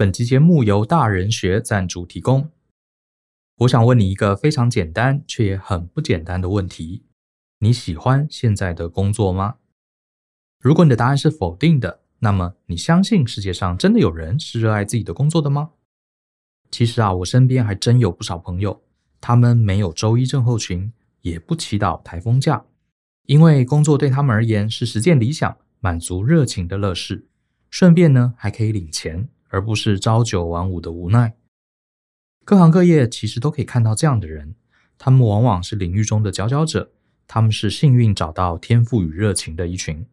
本期节目由大人学赞助提供。我想问你一个非常简单却也很不简单的问题：你喜欢现在的工作吗？如果你的答案是否定的，那么你相信世界上真的有人是热爱自己的工作的吗？其实啊，我身边还真有不少朋友，他们没有周一症候群，也不祈祷台风假，因为工作对他们而言是实践理想、满足热情的乐事，顺便呢还可以领钱。而不是朝九晚五的无奈。各行各业其实都可以看到这样的人，他们往往是领域中的佼佼者，他们是幸运找到天赋与热情的一群。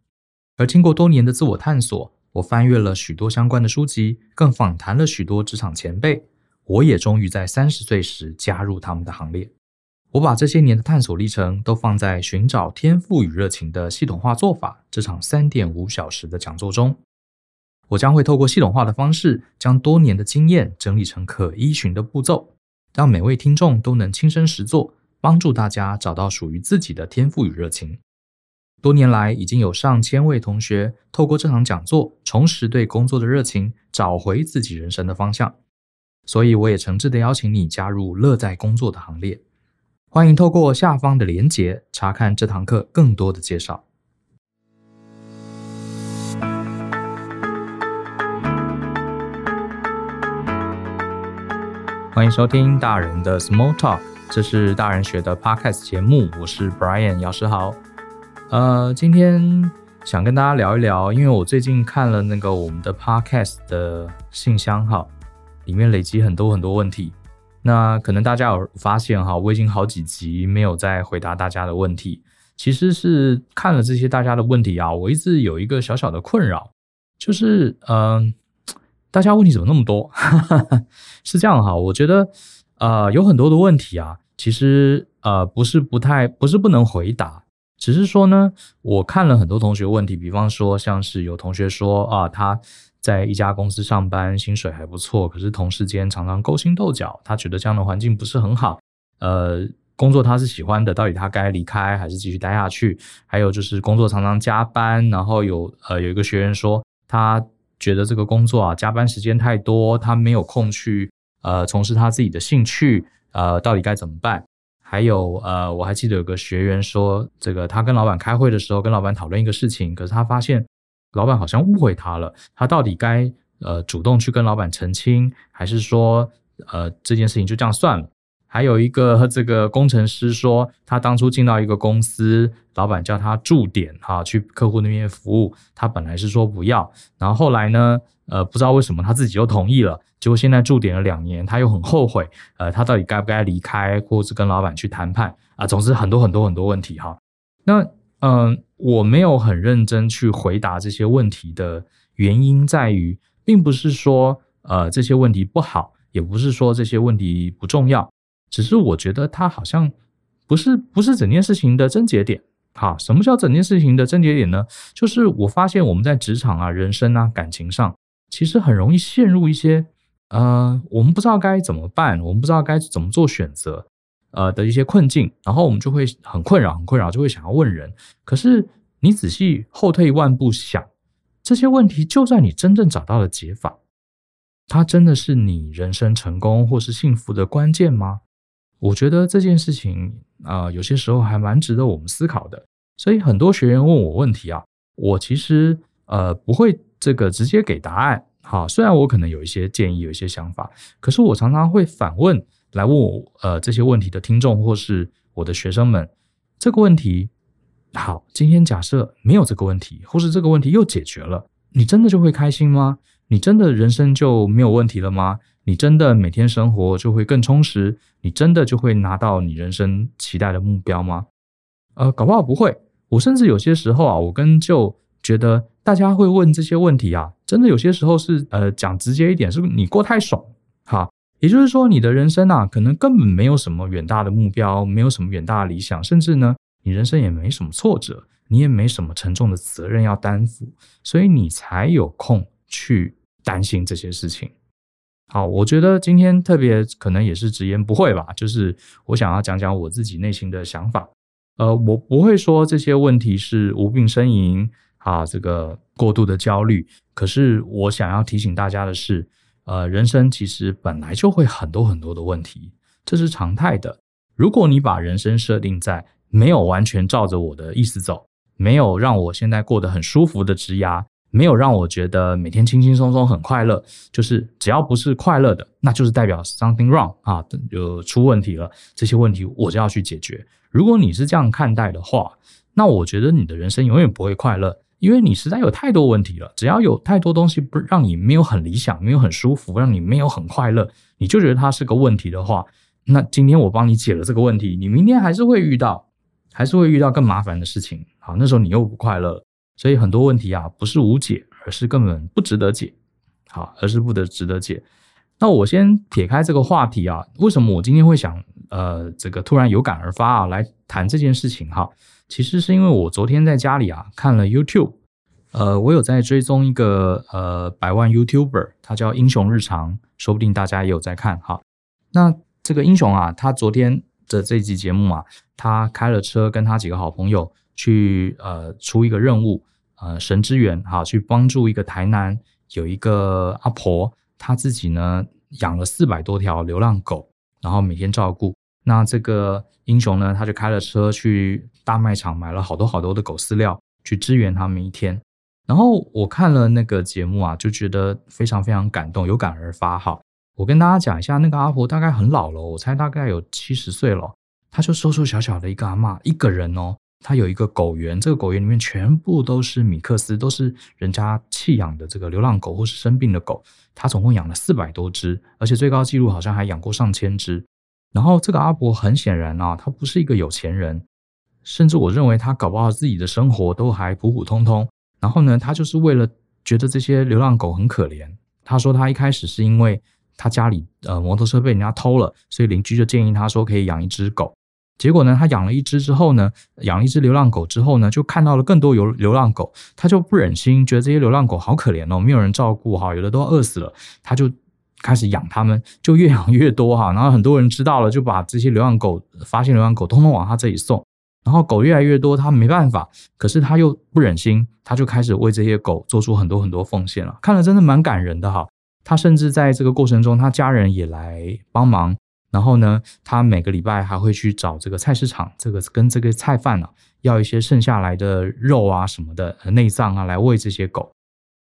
而经过多年的自我探索，我翻阅了许多相关的书籍，更访谈了许多职场前辈，我也终于在三十岁时加入他们的行列。我把这些年的探索历程都放在《寻找天赋与热情的系统化做法》这场三点五小时的讲座中。我将会透过系统化的方式，将多年的经验整理成可依循的步骤，让每位听众都能亲身实作，帮助大家找到属于自己的天赋与热情。多年来，已经有上千位同学透过这场讲座，重拾对工作的热情，找回自己人生的方向。所以，我也诚挚的邀请你加入乐在工作的行列。欢迎透过下方的连结，查看这堂课更多的介绍。欢迎收听大人的 Small Talk，这是大人学的 Podcast 节目，我是 Brian 姚世豪。呃，今天想跟大家聊一聊，因为我最近看了那个我们的 Podcast 的信箱哈，里面累积很多很多问题。那可能大家有发现哈，我已经好几集没有再回答大家的问题。其实是看了这些大家的问题啊，我一直有一个小小的困扰，就是嗯。大家问题怎么那么多？是这样哈，我觉得呃有很多的问题啊，其实呃不是不太不是不能回答，只是说呢，我看了很多同学问题，比方说像是有同学说啊他在一家公司上班，薪水还不错，可是同事间常常勾心斗角，他觉得这样的环境不是很好。呃，工作他是喜欢的，到底他该离开还是继续待下去？还有就是工作常常加班，然后有呃有一个学员说他。觉得这个工作啊，加班时间太多，他没有空去呃从事他自己的兴趣，呃，到底该怎么办？还有呃，我还记得有个学员说，这个他跟老板开会的时候，跟老板讨论一个事情，可是他发现老板好像误会他了，他到底该呃主动去跟老板澄清，还是说呃这件事情就这样算了？还有一个和这个工程师说，他当初进到一个公司，老板叫他驻点哈，去客户那边服务，他本来是说不要，然后后来呢，呃，不知道为什么他自己又同意了，结果现在驻点了两年，他又很后悔，呃，他到底该不该离开，或是跟老板去谈判啊？总之很多很多很多问题哈。那嗯、我没有很认真去回答这些问题的原因在于，并不是说呃这些问题不好，也不是说这些问题不重要。只是我觉得它好像不是不是整件事情的症结点。好，什么叫整件事情的症结点呢？就是我发现我们在职场啊、人生啊、感情上，其实很容易陷入一些呃，我们不知道该怎么办，我们不知道该怎么做选择，呃的一些困境，然后我们就会很困扰，很困扰，就会想要问人。可是你仔细后退一万步想，这些问题就算你真正找到了解法，它真的是你人生成功或是幸福的关键吗？我觉得这件事情啊、有些时候还蛮值得我们思考的。所以很多学员问我问题啊，我其实呃不会这个直接给答案。哈，虽然我可能有一些建议，有一些想法，可是我常常会反问来问我呃这些问题的听众或是我的学生们，这个问题好，今天假设没有这个问题，或是这个问题又解决了，你真的就会开心吗？你真的人生就没有问题了吗？你真的每天生活就会更充实？你真的就会拿到你人生期待的目标吗？呃，搞不好不会。我甚至有些时候啊，我跟就觉得大家会问这些问题啊，真的有些时候是呃讲直接一点，是不是你过太爽哈。也就是说，你的人生啊，可能根本没有什么远大的目标，没有什么远大的理想，甚至呢，你人生也没什么挫折，你也没什么沉重的责任要担负，所以你才有空去担心这些事情。好，我觉得今天特别可能也是直言不讳吧，就是我想要讲讲我自己内心的想法。呃，我不会说这些问题是无病呻吟啊，这个过度的焦虑。可是我想要提醒大家的是，呃，人生其实本来就会很多很多的问题，这是常态的。如果你把人生设定在没有完全照着我的意思走，没有让我现在过得很舒服的职涯，没有让我觉得每天轻轻松松很快乐，就是只要不是快乐的，那就是代表 something wrong 啊，就出问题了。这些问题我就要去解决。如果你是这样看待的话，那我觉得你的人生永远不会快乐，因为你实在有太多问题了。只要有太多东西不让你没有很理想，没有很舒服，让你没有很快乐，你就觉得它是个问题的话，那今天我帮你解了这个问题，你明天还是会遇到，还是会遇到更麻烦的事情。好，那时候你又不快乐，所以很多问题啊，不是无解，而是根本不值得解。好，而是不得值得解。那我先撇开这个话题啊，为什么我今天会想呃这个突然有感而发啊来谈这件事情哈？其实是因为我昨天在家里啊看了 YouTube，呃，我有在追踪一个呃百万 YouTuber，他叫英雄日常，说不定大家也有在看哈。那这个英雄啊，他昨天的这集节目啊，他开了车跟他几个好朋友去呃出一个任务，呃神之援哈，去帮助一个台南有一个阿婆，她自己呢养了四百多条流浪狗，然后每天照顾。那这个英雄呢，他就开了车去大卖场买了好多好多的狗饲料，去支援他们一天。然后我看了那个节目啊，就觉得非常非常感动，有感而发哈。我跟大家讲一下，那个阿婆大概很老了，我猜大概有七十岁了。她就瘦瘦小小的一个阿嬷，一个人哦。她有一个狗园，这个狗园里面全部都是米克斯，都是人家弃养的这个流浪狗或是生病的狗。他总共养了四百多只，而且最高纪录好像还养过上千只。然后这个阿伯很显然啊，他不是一个有钱人，甚至我认为他搞不好自己的生活都还普普通通。然后呢，他就是为了觉得这些流浪狗很可怜。他说他一开始是因为。他家里呃摩托车被人家偷了，所以邻居就建议他说可以养一只狗。结果呢，他养了一只之后呢，养了一只流浪狗之后呢，就看到了更多流流浪狗，他就不忍心，觉得这些流浪狗好可怜哦，没有人照顾哈，有的都要饿死了，他就开始养它们，就越养越多哈。然后很多人知道了，就把这些流浪狗发现流浪狗通通往他这里送，然后狗越来越多，他没办法，可是他又不忍心，他就开始为这些狗做出很多很多奉献了，看了真的蛮感人的哈。他甚至在这个过程中，他家人也来帮忙。然后呢，他每个礼拜还会去找这个菜市场，这个跟这个菜贩啊，要一些剩下来的肉啊什么的内脏啊，来喂这些狗。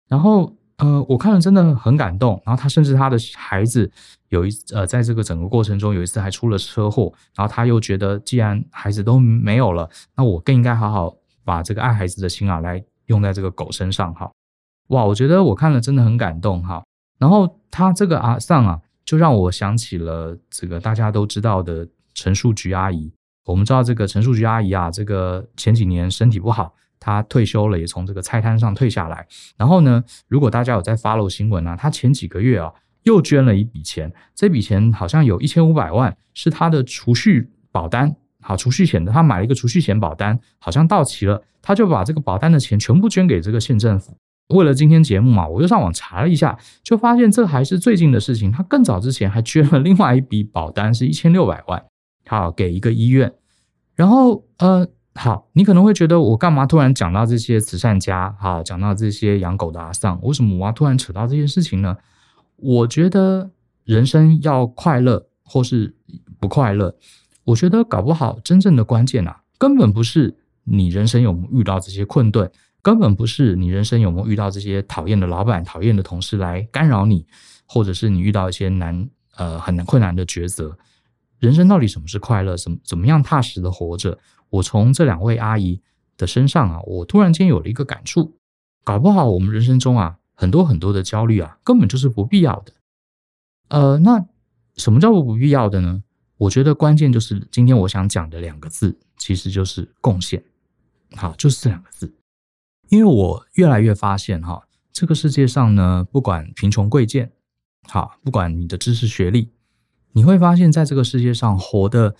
然后，呃，我看了真的很感动。然后他甚至他的孩子有一呃，在这个整个过程中有一次还出了车祸。然后他又觉得，既然孩子都没有了，那我更应该好好把这个爱孩子的心啊，来用在这个狗身上哈。哇，我觉得我看了真的很感动哈。然后他这个阿桑啊，就让我想起了这个大家都知道的陈树菊阿姨。我们知道这个陈树菊阿姨啊，这个前几年身体不好，她退休了，也从这个菜摊上退下来。然后呢，如果大家有在 follow 新闻啊，她前几个月啊又捐了一笔钱，这笔钱好像有一千五百万，是她的储蓄保单，好储蓄险的，她买了一个储蓄险保单，好像到期了，她就把这个保单的钱全部捐给这个县政府。为了今天节目嘛，我又上网查了一下，就发现这还是最近的事情。他更早之前还捐了另外一笔保单，是一千六百万，好给一个医院。然后呃，好，你可能会觉得我干嘛突然讲到这些慈善家，好讲到这些养狗的阿桑，为什么我要突然扯到这件事情呢？我觉得人生要快乐或是不快乐，我觉得搞不好真正的关键啊，根本不是你人生有没有遇到这些困顿。根本不是你人生有没有遇到这些讨厌的老板、讨厌的同事来干扰你，或者是你遇到一些难呃很难困难的抉择。人生到底什么是快乐？怎么怎么样踏实的活着？我从这两位阿姨的身上啊，我突然间有了一个感触。搞不好我们人生中啊，很多很多的焦虑啊，根本就是不必要的。呃，那什么叫做不必要的呢？我觉得关键就是今天我想讲的两个字，其实就是贡献。好，就是这两个字。因为我越来越发现哈，这个世界上呢，不管贫穷贵贱，好，不管你的知识学历，你会发现在这个世界上活得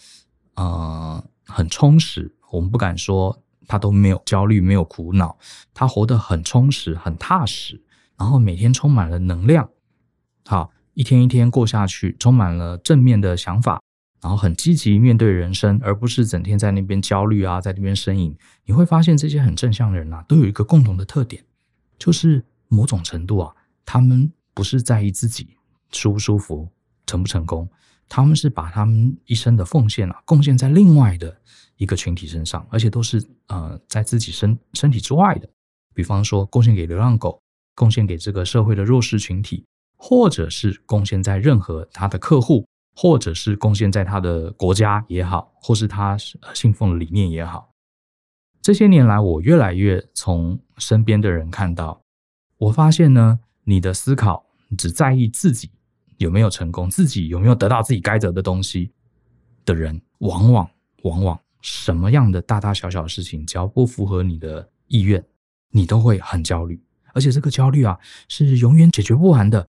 呃很充实。我们不敢说他都没有焦虑、没有苦恼，他活得很充实、很踏实，然后每天充满了能量，好，一天一天过下去，充满了正面的想法。然后很积极面对人生，而不是整天在那边焦虑啊，在那边呻吟。你会发现这些很正向的人啊，都有一个共同的特点，就是某种程度啊，他们不是在意自己，舒不舒服、成不成功，他们是把他们一生的奉献啊，贡献在另外的一个群体身上，而且都是呃在自己身身体之外的。比方说，贡献给流浪狗，贡献给这个社会的弱势群体，或者是贡献在任何他的客户，或者是贡献在他的国家也好，或是他信奉的理念也好。这些年来，我越来越从身边的人看到，我发现呢，你的思考只在意自己有没有成功，自己有没有得到自己该得的东西的人，往往往往什么样的大大小小的事情，只要不符合你的意愿。你都会很焦虑，而且这个焦虑啊是永远解决不完的。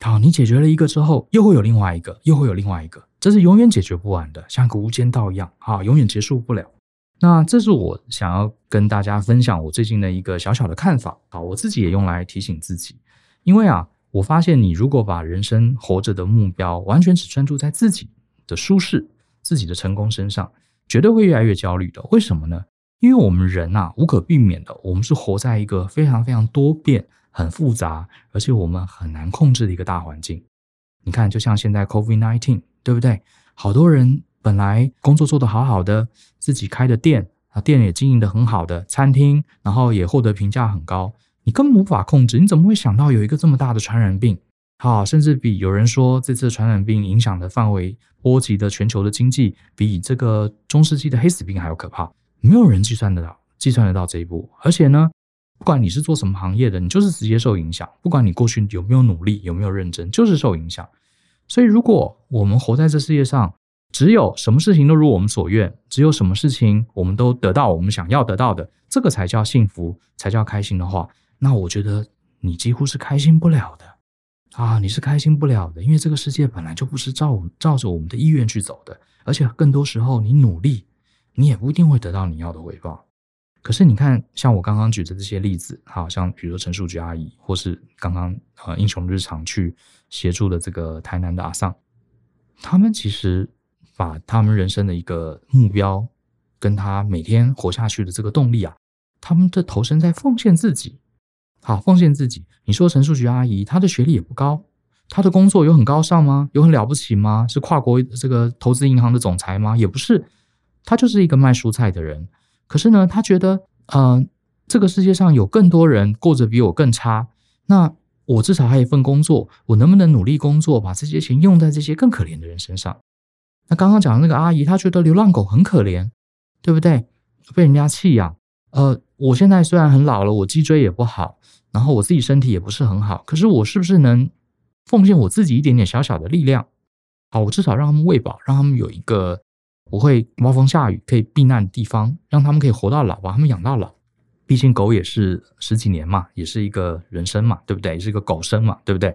好，你解决了一个之后，又会有另外一个，又会有另外一个，这是永远解决不完的，像个无间道一样，啊，永远结束不了。那这是我想要跟大家分享我最近的一个小小的看法。好，我自己也用来提醒自己，因为啊，我发现你如果把人生活着的目标完全只专注在自己的舒适、自己的成功身上，绝对会越来越焦虑的。为什么呢？因为我们人呐，无可避免的，我们是活在一个非常非常多变、很复杂，而且我们很难控制的一个大环境。你看，就像现在 COVID-19，对不对？好多人本来工作做得好好的，自己开的店啊，店也经营得很好的餐厅，然后也获得评价很高，你根本无法控制。你怎么会想到有一个这么大的传染病？好，甚至比有人说这次传染病影响的范围、波及的全球的经济，比这个中世纪的黑死病还要可怕。没有人计算得到，计算得到这一步。而且呢，不管你是做什么行业的，你就是直接受影响。不管你过去有没有努力，有没有认真，就是受影响。所以，如果我们活在这世界上，只有什么事情都如我们所愿，只有什么事情我们都得到我们想要得到的，这个才叫幸福，才叫开心的话，那我觉得你几乎是开心不了的啊！你是开心不了的，因为这个世界本来就不是照照着我们的意愿去走的，而且更多时候你努力。你也不一定会得到你要的回报，可是你看，像我刚刚举的这些例子，好像比如说陈树菊阿姨，或是刚刚呃英雄日常去协助的这个台南的阿桑，他们其实把他们人生的一个目标，跟他每天活下去的这个动力啊，他们的投身在奉献自己，好，奉献自己。你说陈树菊阿姨，她的学历也不高，她的工作有很高尚吗？有很了不起吗？是跨国这个投资银行的总裁吗？也不是。他就是一个卖蔬菜的人，可是呢，他觉得，嗯、这个世界上有更多人过着比我更差，那我至少还有一份工作，我能不能努力工作，把这些钱用在这些更可怜的人身上？那刚刚讲的那个阿姨，她觉得流浪狗很可怜，对不对？被人家弃养。呃，我现在虽然很老了，我脊椎也不好，然后我自己身体也不是很好，可是我是不是能奉献我自己一点点小小的力量？好，我至少让他们喂饱，让他们有一个。不会刮风下雨可以避难的地方，让他们可以活到老，把他们养到老。毕竟狗也是十几年嘛，也是一个人生嘛，对不对？也是一个狗生嘛，对不对？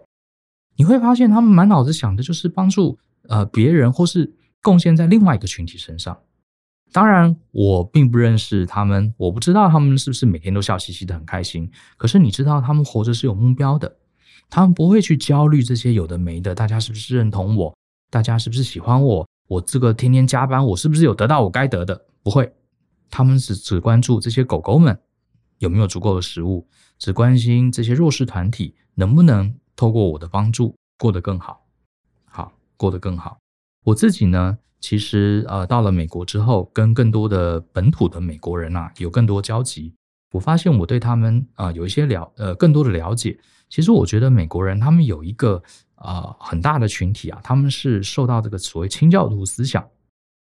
你会发现他们满脑子想的就是帮助呃别人，或是贡献在另外一个群体身上。当然，我并不认识他们，我不知道他们是不是每天都笑嘻嘻的很开心。可是你知道，他们活着是有目标的，他们不会去焦虑这些有的没的。大家是不是认同我？大家是不是喜欢我？我这个天天加班，我是不是有得到我该得的？不会，他们只只关注这些狗狗们有没有足够的食物，只关心这些弱势团体能不能透过我的帮助过得更好，好，过得更好。我自己呢，其实呃到了美国之后，跟更多的本土的美国人啊有更多交集，我发现我对他们啊、有一些了呃更多的了解。其实我觉得美国人他们有一个。呃，很大的群体啊，他们是受到这个所谓清教徒思想，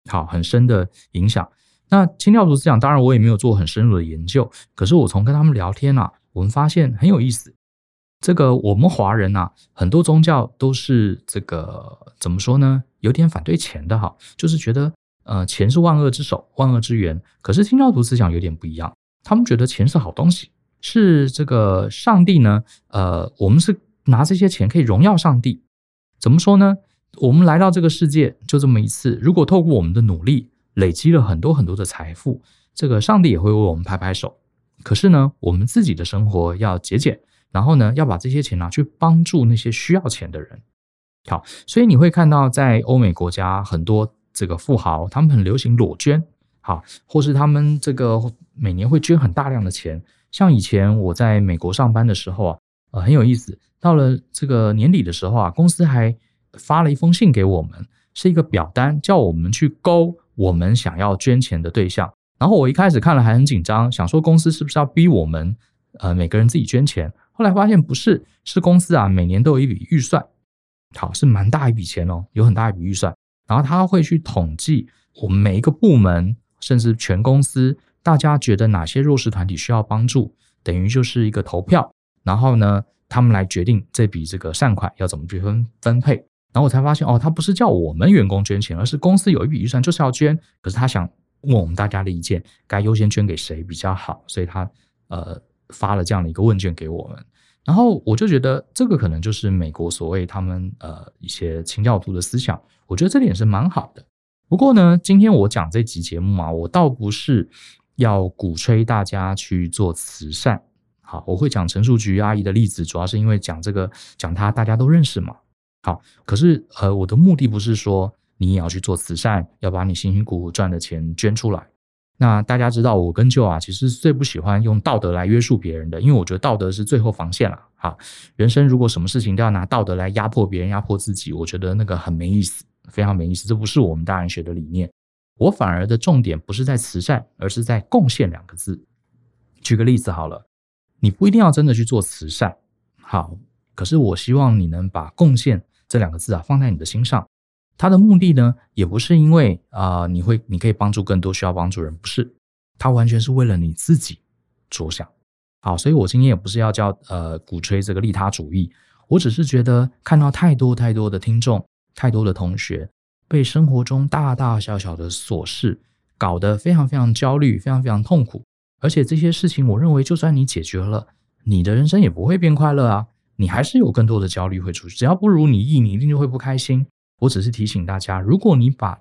好很深的影响。那清教徒思想，当然我也没有做很深入的研究，可是我从跟他们聊天啊，我们发现很有意思。这个我们华人啊，很多宗教都是这个怎么说呢？有点反对钱的哈，就是觉得呃钱是万恶之首，万恶之源。可是清教徒思想有点不一样，他们觉得钱是好东西，是这个上帝呢。呃，我们是。拿这些钱可以荣耀上帝，怎么说呢？我们来到这个世界就这么一次，如果透过我们的努力累积了很多很多的财富，这个上帝也会为我们拍拍手。可是呢，我们自己的生活要节俭，然后呢，要把这些钱拿去帮助那些需要钱的人。好，所以你会看到在欧美国家很多这个富豪，他们很流行裸捐，好，或是他们这个每年会捐很大量的钱。像以前我在美国上班的时候啊。呃，很有意思。到了这个年底的时候啊，公司还发了一封信给我们，是一个表单，叫我们去勾我们想要捐钱的对象。然后我一开始看了还很紧张，想说公司是不是要逼我们，呃，每个人自己捐钱？后来发现不是，是公司啊，每年都有一笔预算，好，是蛮大一笔钱哦，有很大一笔预算。然后他会去统计我们每一个部门，甚至全公司，大家觉得哪些弱势团体需要帮助，等于就是一个投票。然后呢，他们来决定这笔这个善款要怎么去分分配。然后我才发现，哦，他不是叫我们员工捐钱，而是公司有一笔预算就是要捐，可是他想问我们大家的意见，该优先捐给谁比较好，所以他呃发了这样的一个问卷给我们。然后我就觉得这个可能就是美国所谓他们呃一些清教徒的思想，我觉得这点是蛮好的。不过呢，今天我讲这集节目嘛，我倒不是要鼓吹大家去做慈善。好，我会讲陈树菊阿姨的例子，主要是因为讲这个讲她大家都认识嘛。好，可是呃，我的目的不是说你也要去做慈善，要把你辛辛苦苦赚的钱捐出来。那大家知道，我跟舅啊，其实最不喜欢用道德来约束别人的，因为我觉得道德是最后防线了。哈，人生如果什么事情都要拿道德来压迫别人、压迫自己，我觉得那个很没意思，非常没意思。这不是我们大人学的理念。我反而的重点不是在慈善，而是在贡献两个字。举个例子好了，你不一定要真的去做慈善，好，可是我希望你能把贡献。这两个字啊，放在你的心上，它的目的呢，也不是因为啊、你会你可以帮助更多需要帮助人，不是，它完全是为了你自己着想。好，所以我今天也不是要叫呃鼓吹这个利他主义，我只是觉得看到太多太多的听众，太多的同学被生活中大大小小的琐事搞得非常非常焦虑，非常非常痛苦，而且这些事情，我认为就算你解决了，你的人生也不会变快乐啊。你还是有更多的焦虑会出去，只要不如你意，你一定就会不开心。我只是提醒大家，如果你把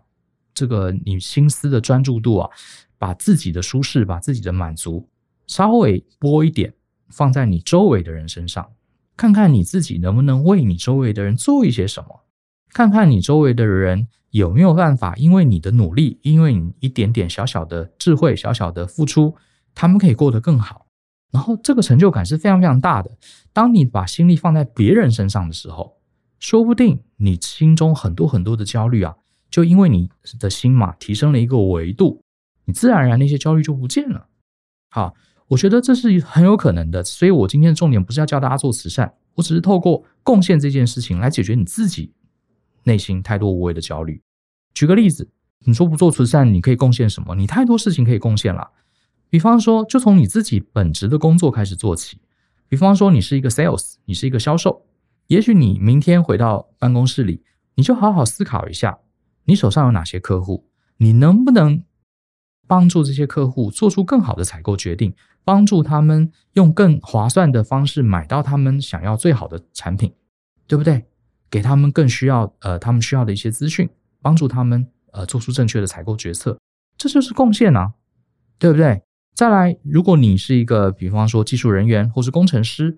这个你心思的专注度啊，把自己的舒适、把自己的满足稍微拨一点，放在你周围的人身上，看看你自己能不能为你周围的人做一些什么，看看你周围的人有没有办法，因为你的努力，因为你一点点小小的智慧、小小的付出，他们可以过得更好。然后这个成就感是非常非常大的。当你把心力放在别人身上的时候，说不定你心中很多很多的焦虑啊，就因为你的心嘛提升了一个维度，你自然而然那些焦虑就不见了。好，我觉得这是很有可能的。所以我今天的重点不是要教大家做慈善，我只是透过贡献这件事情来解决你自己内心太多无谓的焦虑。举个例子，你说不做慈善，你可以贡献什么？你太多事情可以贡献了。比方说，就从你自己本职的工作开始做起。比方说，你是一个 sales，你是一个销售。也许你明天回到办公室里，你就好好思考一下，你手上有哪些客户，你能不能帮助这些客户做出更好的采购决定，帮助他们用更划算的方式买到他们想要最好的产品，对不对？给他们更需要呃他们需要的一些资讯，帮助他们呃做出正确的采购决策，这就是贡献啊，对不对？再来，如果你是一个，比方说技术人员或是工程师，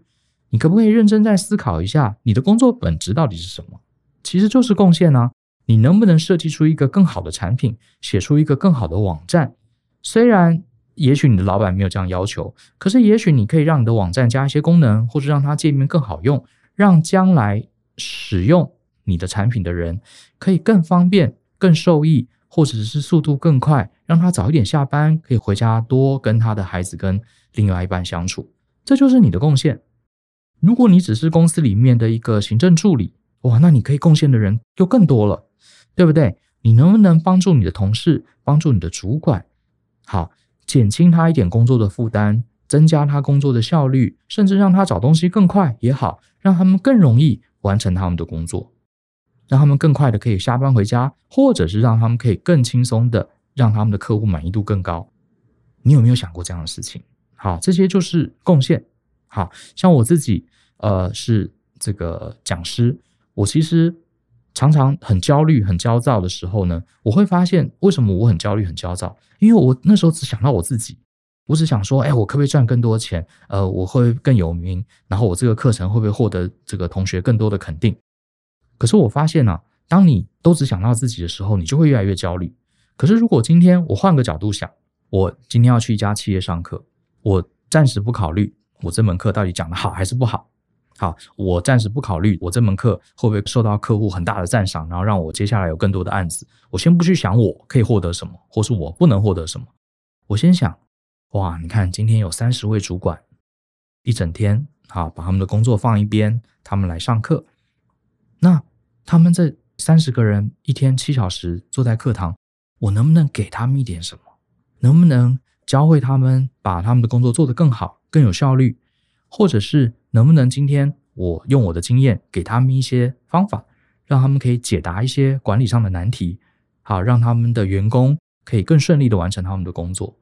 你可不可以认真再思考一下，你的工作本质到底是什么？其实就是贡献啊！你能不能设计出一个更好的产品，写出一个更好的网站？虽然也许你的老板没有这样要求，可是也许你可以让你的网站加一些功能，或者让它界面更好用，让将来使用你的产品的人可以更方便、更受益。或者是速度更快，让他早一点下班，可以回家多跟他的孩子跟另外一半相处，这就是你的贡献。如果你只是公司里面的一个行政助理，哇，那你可以贡献的人就更多了，对不对？你能不能帮助你的同事，帮助你的主管，好，减轻他一点工作的负担，增加他工作的效率，甚至让他找东西更快也好，让他们更容易完成他们的工作。让他们更快的可以下班回家，或者是让他们可以更轻松的让他们的客户满意度更高。你有没有想过这样的事情？好，这些就是贡献。好，像我自己，呃，是这个讲师，我其实常常很焦虑、很焦躁的时候呢，我会发现为什么我很焦虑、很焦躁？因为我那时候只想到我自己，我只想说，哎，我可不可以赚更多钱？呃，我会更有名，然后我这个课程会不会获得这个同学更多的肯定？可是我发现呢、当你都只想到自己的时候，你就会越来越焦虑。可是如果今天我换个角度想，我今天要去一家企业上课，我暂时不考虑我这门课到底讲得好还是不好，好，我暂时不考虑我这门课会不会受到客户很大的赞赏，然后让我接下来有更多的案子。我先不去想我可以获得什么，或是我不能获得什么。我先想，哇，你看今天有三十位主管，一整天，好，把他们的工作放一边，他们来上课。那他们这三十个人一天七小时坐在课堂，我能不能给他们一点什么？能不能教会他们把他们的工作做得更好、更有效率？或者是能不能今天我用我的经验给他们一些方法，让他们可以解答一些管理上的难题，好，让他们的员工可以更顺利的完成他们的工作。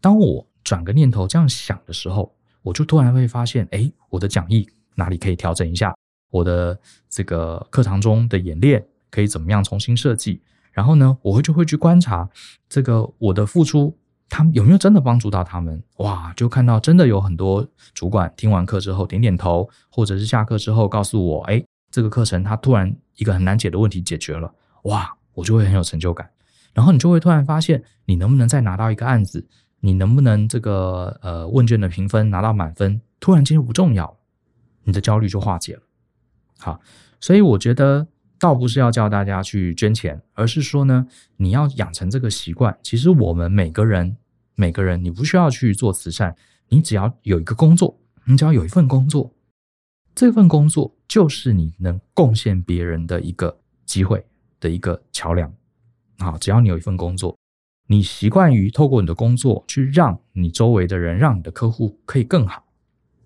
当我转个念头这样想的时候，我就突然会发现，哎，我的讲义哪里可以调整一下？我的这个课堂中的演练可以怎么样重新设计？然后呢，我会就会去观察这个我的付出。他们有没有真的帮助到他们？哇，就看到真的有很多主管听完课之后点点头，或者是下课之后告诉我，哎，这个课程他突然一个很难解的问题解决了，哇，我就会很有成就感。然后你就会突然发现，你能不能再拿到一个案子？你能不能这个呃问卷的评分拿到满分？突然间就不重要，你的焦虑就化解了。好，所以我觉得。倒不是要叫大家去捐钱，而是说呢，你要养成这个习惯。其实我们每个人，每个人，你不需要去做慈善，你只要有一个工作，你只要有一份工作，这份工作就是你能贡献别人的一个机会的一个桥梁。好，只要你有一份工作，你习惯于透过你的工作去让你周围的人，让你的客户可以更好。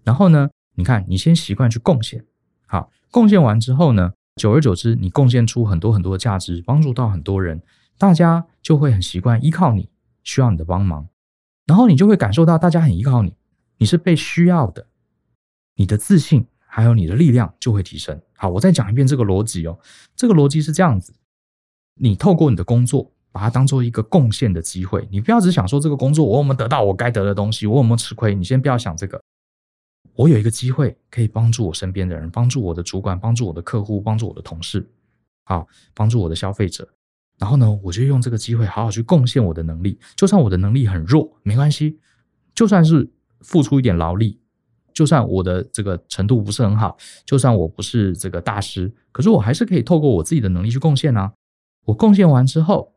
然后呢，你看，你先习惯去贡献，好，贡献完之后呢，久而久之，你贡献出很多很多的价值，帮助到很多人，大家就会很习惯依靠你，需要你的帮忙，然后你就会感受到大家很依靠你，你是被需要的，你的自信还有你的力量就会提升。好，我再讲一遍这个逻辑哦，这个逻辑是这样子：你透过你的工作，把它当做一个贡献的机会，你不要只想说这个工作我有没有得到我该得的东西，我有没有吃亏，你先不要想这个。我有一个机会可以帮助我身边的人，帮助我的主管，帮助我的客户，帮助我的同事，好，帮助我的消费者。然后呢，我就用这个机会好好去贡献我的能力。就算我的能力很弱，没关系。就算是付出一点劳力，就算我的这个程度不是很好，就算我不是这个大师，可是我还是可以透过我自己的能力去贡献啊。我贡献完之后，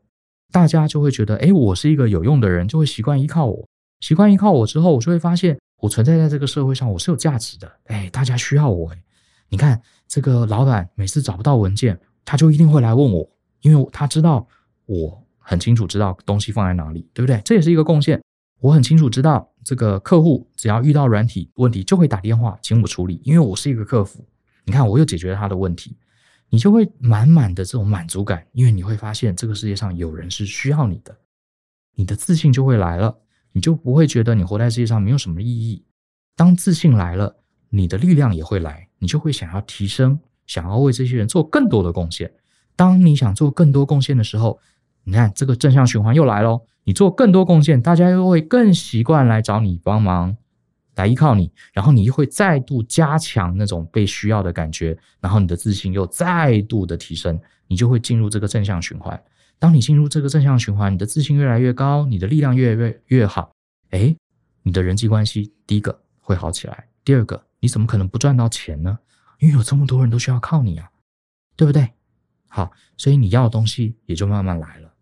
大家就会觉得，哎，我是一个有用的人，就会习惯依靠我。习惯依靠我之后，我就会发现。我存在在这个社会上，我是有价值的。哎，大家需要我。哎，你看这个老板每次找不到文件，他就一定会来问我，因为他知道我很清楚知道东西放在哪里，对不对？这也是一个贡献。我很清楚知道这个客户只要遇到软体问题就会打电话请我处理，因为我是一个客服。你看，我又解决了他的问题，你就会满满的这种满足感，因为你会发现这个世界上有人是需要你的，你的自信就会来了。你就不会觉得你活在世界上没有什么意义。当自信来了，你的力量也会来，你就会想要提升，想要为这些人做更多的贡献。当你想做更多贡献的时候，你看这个正向循环又来喽。你做更多贡献，大家又会更习惯来找你帮忙，来依靠你，然后你又会再度加强那种被需要的感觉，然后你的自信又再度的提升，你就会进入这个正向循环。当你进入这个正向循环，你的自信越来越高，你的力量越来越越好，哎，你的人际关系第一个会好起来，第二个你怎么可能不赚到钱呢？因为有这么多人都需要靠你啊，对不对？好，所以你要的东西也就慢慢来了。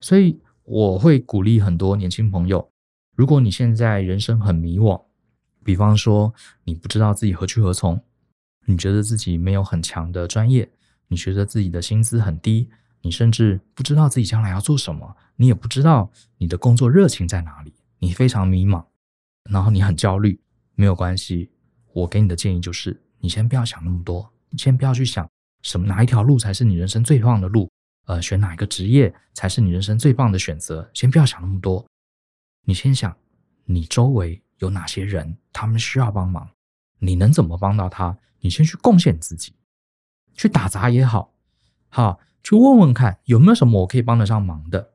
所以我会鼓励很多年轻朋友，如果你现在人生很迷惘，比方说你不知道自己何去何从，你觉得自己没有很强的专业，你觉得自己的薪资很低。你甚至不知道自己将来要做什么，你也不知道你的工作热情在哪里，你非常迷茫，然后你很焦虑。没有关系，我给你的建议就是，你先不要想那么多，你先不要去想什么哪一条路才是你人生最棒的路，呃，选哪一个职业才是你人生最棒的选择，先不要想那么多，你先想你周围有哪些人，他们需要帮忙，你能怎么帮到他？你先去贡献自己，去打杂也好，好。去问问看有没有什么我可以帮得上忙的，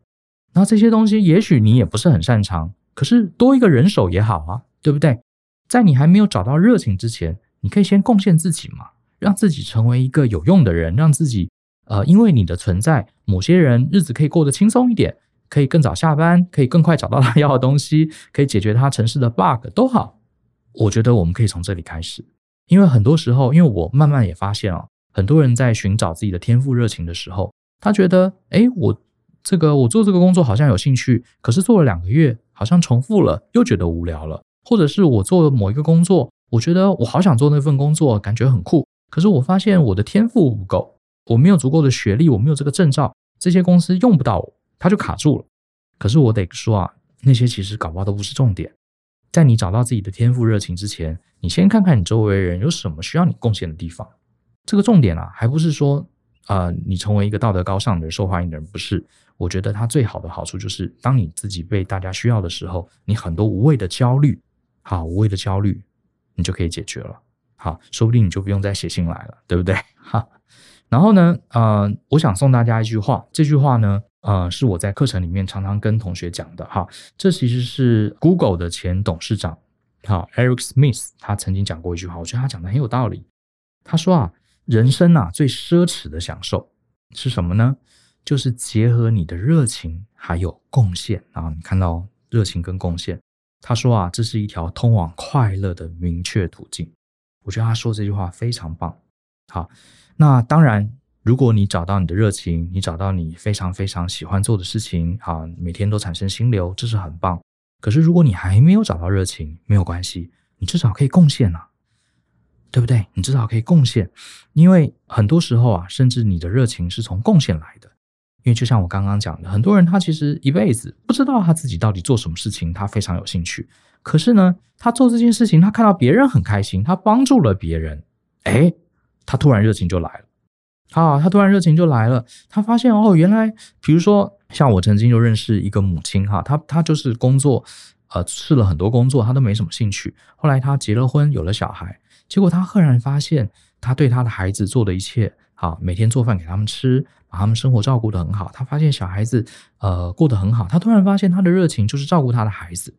那这些东西也许你也不是很擅长，可是多一个人手也好啊，对不对？在你还没有找到热情之前，你可以先贡献自己嘛，让自己成为一个有用的人，让自己呃，因为你的存在，某些人日子可以过得轻松一点，可以更早下班，可以更快找到他要的东西，可以解决他城市的 bug 都好。我觉得我们可以从这里开始，因为很多时候，因为我慢慢也发现啊，很多人在寻找自己的天赋热情的时候，他觉得，诶，我这个我做这个工作好像有兴趣，可是做了两个月，好像重复了，又觉得无聊了。或者是我做某一个工作，我觉得我好想做那份工作，感觉很酷，可是我发现我的天赋不够，我没有足够的学历，我没有这个证照，这些公司用不到我，他就卡住了。可是我得说啊，那些其实搞不好都不是重点。在你找到自己的天赋热情之前，你先看看你周围人有什么需要你贡献的地方。这个重点啊，还不是说，呃，你成为一个道德高尚的人、受欢迎的人，不是。我觉得它最好的好处就是，当你自己被大家需要的时候，你很多无谓的焦虑，好，无谓的焦虑，你就可以解决了。好，说不定你就不用再写信来了，对不对？哈。然后呢，呃，我想送大家一句话，这句话呢。呃，是我在课程里面常常跟同学讲的哈。这其实是 Google 的前董事长，好，Eric Smith，他曾经讲过一句话，我觉得他讲的很有道理。他说啊，人生啊最奢侈的享受是什么呢？就是结合你的热情还有贡献啊。你看到热情跟贡献，他说啊，这是一条通往快乐的明确途径。我觉得他说这句话非常棒。好，那当然。如果你找到你的热情，你找到你非常非常喜欢做的事情，啊，每天都产生心流，这是很棒。可是如果你还没有找到热情，没有关系，你至少可以贡献啊，对不对？你至少可以贡献，因为很多时候啊，甚至你的热情是从贡献来的。因为就像我刚刚讲的，很多人他其实一辈子不知道他自己到底做什么事情，他非常有兴趣。可是呢，他做这件事情，他看到别人很开心，他帮助了别人，诶，他突然热情就来了。啊，他突然热情就来了。他发现哦，原来比如说像我曾经就认识一个母亲哈，她她就是工作，呃，试了很多工作，她都没什么兴趣。后来她结了婚，有了小孩，结果她赫然发现，她对她的孩子做的一切，好，每天做饭给他们吃，把他们生活照顾得很好。她发现小孩子呃过得很好，她突然发现她的热情就是照顾她的孩子。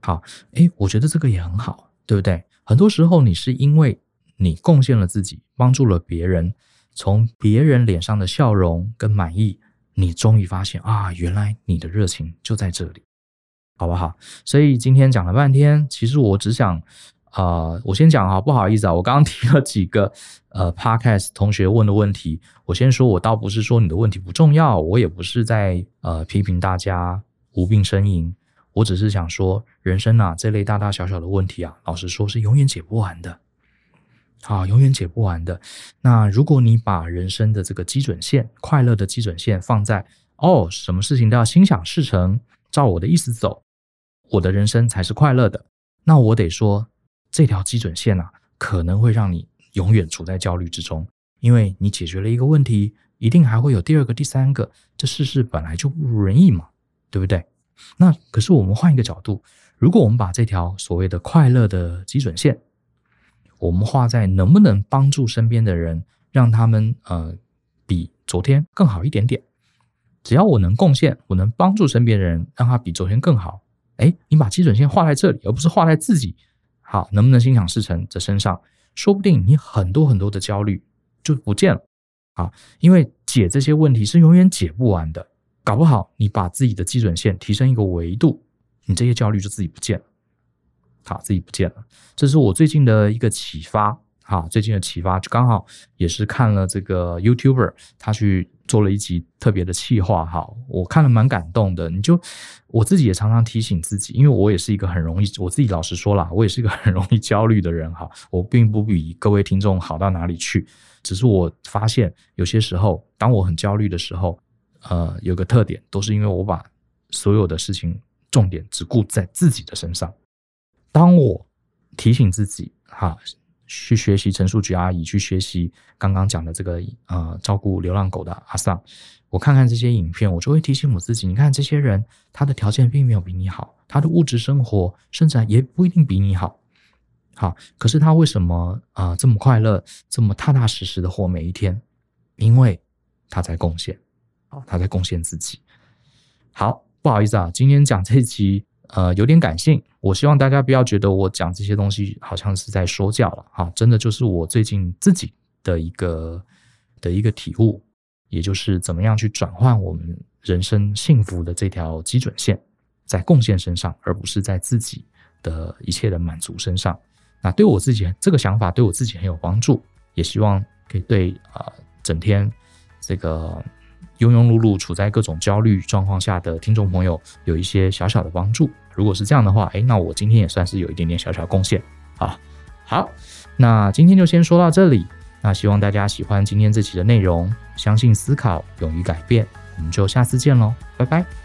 好，诶，我觉得这个也很好，对不对？很多时候你是因为你贡献了自己，帮助了别人。从别人脸上的笑容跟满意，你终于发现啊，原来你的热情就在这里，好不好？所以今天讲了半天，其实我只想，呃，我先讲啊，不好意思啊，我刚刚提了几个呃，Podcast 同学问的问题，我先说，我倒不是说你的问题不重要，我也不是在呃批评大家无病呻吟，我只是想说，人生啊，这类大大小小的问题啊，老实说是永远解不完的。啊，永远解不完的。那如果你把人生的这个基准线，快乐的基准线放在哦，什么事情都要心想事成，照我的意思走，我的人生才是快乐的。那我得说，这条基准线啊，可能会让你永远处在焦虑之中，因为你解决了一个问题，一定还会有第二个、第三个。这世事本来就不如人意嘛，对不对？那可是我们换一个角度，如果我们把这条所谓的快乐的基准线，我们画在能不能帮助身边的人，让他们呃比昨天更好一点点。只要我能贡献，我能帮助身边的人，让他比昨天更好。哎，你把基准线画在这里，而不是画在自己好能不能心想事成的身上，说不定你很多很多的焦虑就不见了。啊，因为解这些问题是永远解不完的，搞不好你把自己的基准线提升一个维度，你这些焦虑就自己不见了。好，自己不见了。这是我最近的一个启发。哈，最近的启发就刚好也是看了这个 YouTuber，他去做了一集特别的企划。哈，我看了蛮感动的。你就我自己也常常提醒自己，因为我也是一个很容易，我自己老实说啦，我也是一个很容易焦虑的人。哈，我并不比各位听众好到哪里去，只是我发现有些时候，当我很焦虑的时候，呃，有个特点，都是因为我把所有的事情重点只顾在自己的身上。当我提醒自己，哈，去学习陈述菊阿姨，去学习刚刚讲的这个呃照顾流浪狗的阿桑，我看看这些影片，我就会提醒我自己，你看这些人，他的条件并没有比你好，他的物质生活甚至也不一定比你好，好，可是他为什么啊、呃、这么快乐，这么踏踏实实的活每一天？因为他在贡献，好，他在贡献自己。好，不好意思啊，今天讲这一集。呃，有点感性，我希望大家不要觉得我讲这些东西好像是在说教了哈，真的就是我最近自己的一个的一个体悟，也就是怎么样去转换我们人生幸福的这条基准线，在贡献身上，而不是在自己的一切的满足身上。那对我自己这个想法对我自己很有帮助，也希望可以对啊、呃、整天这个庸庸碌碌处在各种焦虑状况下的听众朋友有一些小小的帮助。如果是这样的话，哎，那我今天也算是有一点点小小贡献啊。好，那今天就先说到这里。那希望大家喜欢今天这期的内容，相信思考，勇于改变。我们就下次见喽，拜拜。